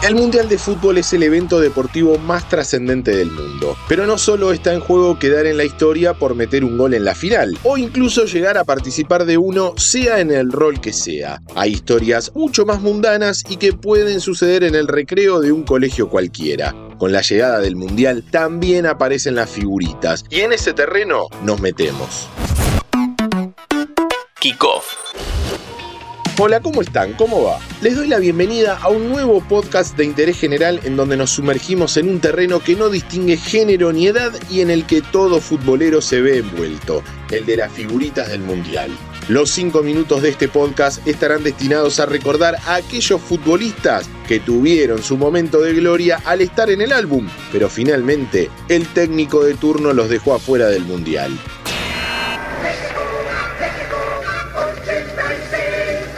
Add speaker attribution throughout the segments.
Speaker 1: El Mundial de Fútbol es el evento deportivo más trascendente del mundo, pero no solo está en juego quedar en la historia por meter un gol en la final, o incluso llegar a participar de uno sea en el rol que sea. Hay historias mucho más mundanas y que pueden suceder en el recreo de un colegio cualquiera. Con la llegada del Mundial también aparecen las figuritas, y en ese terreno nos metemos.
Speaker 2: Kickoff
Speaker 1: Hola, ¿cómo están? ¿Cómo va? Les doy la bienvenida a un nuevo podcast de interés general en donde nos sumergimos en un terreno que no distingue género ni edad y en el que todo futbolero se ve envuelto, el de las figuritas del Mundial. Los cinco minutos de este podcast estarán destinados a recordar a aquellos futbolistas que tuvieron su momento de gloria al estar en el álbum, pero finalmente el técnico de turno los dejó afuera del Mundial.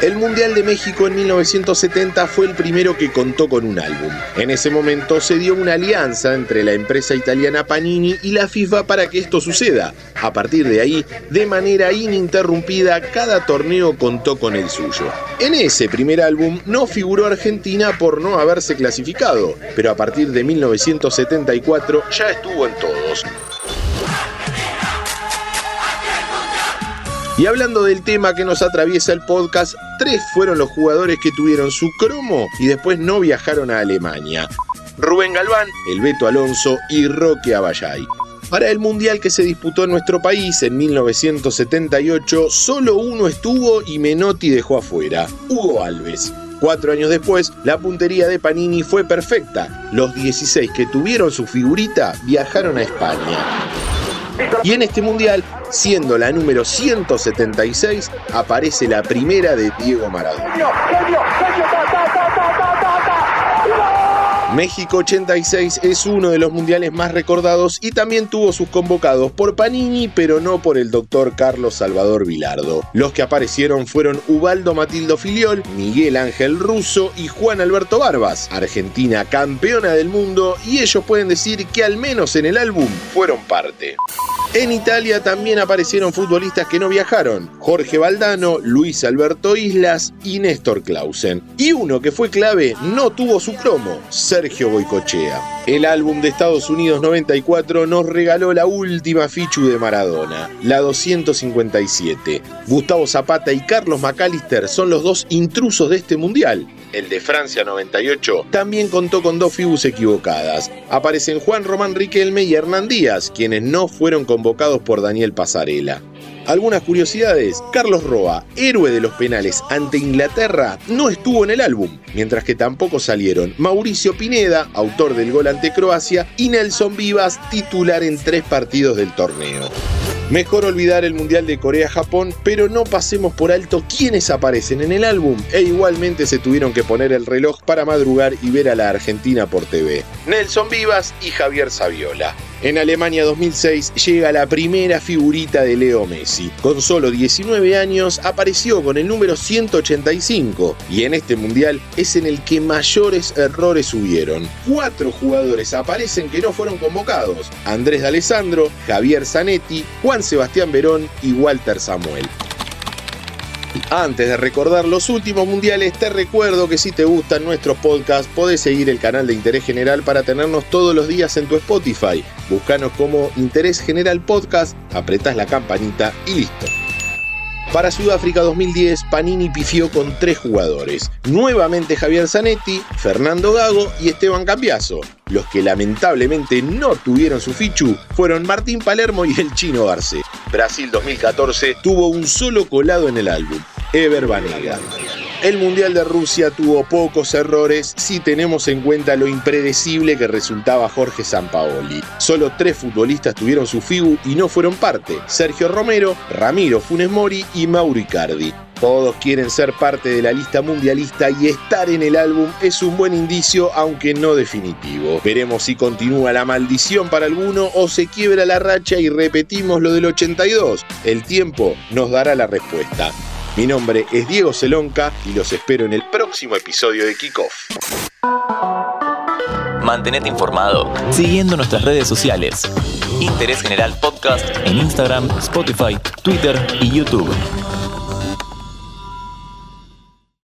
Speaker 1: El Mundial de México en 1970 fue el primero que contó con un álbum. En ese momento se dio una alianza entre la empresa italiana Panini y la FIFA para que esto suceda. A partir de ahí, de manera ininterrumpida, cada torneo contó con el suyo. En ese primer álbum no figuró Argentina por no haberse clasificado, pero a partir de 1974 ya estuvo en todos. Y hablando del tema que nos atraviesa el podcast, tres fueron los jugadores que tuvieron su cromo y después no viajaron a Alemania. Rubén Galván, el Beto Alonso y Roque Abayay. Para el Mundial que se disputó en nuestro país en 1978, solo uno estuvo y Menotti dejó afuera, Hugo Alves. Cuatro años después, la puntería de Panini fue perfecta. Los 16 que tuvieron su figurita viajaron a España. Y en este mundial, siendo la número 176, aparece la primera de Diego Maradona. México 86 es uno de los mundiales más recordados y también tuvo sus convocados por Panini, pero no por el doctor Carlos Salvador Vilardo. Los que aparecieron fueron Ubaldo Matildo Filiol, Miguel Ángel Russo y Juan Alberto Barbas, Argentina campeona del mundo, y ellos pueden decir que al menos en el álbum fueron parte. En Italia también aparecieron futbolistas que no viajaron, Jorge Valdano, Luis Alberto Islas y Néstor Clausen. Y uno que fue clave no tuvo su cromo, Sergio Boicochea. El álbum de Estados Unidos 94 nos regaló la última fichu de Maradona, la 257. Gustavo Zapata y Carlos McAllister son los dos intrusos de este mundial el de Francia 98, también contó con dos fibus equivocadas. Aparecen Juan Román Riquelme y Hernán Díaz, quienes no fueron convocados por Daniel Pasarela. Algunas curiosidades, Carlos Roa, héroe de los penales ante Inglaterra, no estuvo en el álbum, mientras que tampoco salieron Mauricio Pineda, autor del gol ante Croacia, y Nelson Vivas, titular en tres partidos del torneo. Mejor olvidar el Mundial de Corea-Japón, pero no pasemos por alto quiénes aparecen en el álbum e igualmente se tuvieron que poner el reloj para madrugar y ver a la Argentina por TV. Nelson Vivas y Javier Saviola. En Alemania 2006 llega la primera figurita de Leo Messi. Con solo 19 años apareció con el número 185 y en este mundial es en el que mayores errores hubieron. Cuatro jugadores aparecen que no fueron convocados. Andrés D'Alessandro, Javier Zanetti, Juan Sebastián Verón y Walter Samuel. Antes de recordar los últimos mundiales, te recuerdo que si te gustan nuestros podcasts, podés seguir el canal de Interés General para tenernos todos los días en tu Spotify. Búscanos como Interés General Podcast, apretás la campanita y listo. Para Sudáfrica 2010, Panini pifió con tres jugadores. Nuevamente Javier Zanetti, Fernando Gago y Esteban Cambiaso. Los que lamentablemente no tuvieron su fichu fueron Martín Palermo y el chino Garcés. Brasil 2014 tuvo un solo colado en el álbum, Ever Banega. El Mundial de Rusia tuvo pocos errores si tenemos en cuenta lo impredecible que resultaba Jorge Sampaoli. Solo tres futbolistas tuvieron su figu y no fueron parte: Sergio Romero, Ramiro Funes Mori y Mauro Icardi. Todos quieren ser parte de la lista mundialista y estar en el álbum es un buen indicio, aunque no definitivo. Veremos si continúa la maldición para alguno o se quiebra la racha y repetimos lo del 82. El tiempo nos dará la respuesta. Mi nombre es Diego Celonca y los espero en el próximo episodio de Kickoff.
Speaker 2: Mantenete informado siguiendo nuestras redes sociales. Interés General Podcast en Instagram, Spotify, Twitter y YouTube.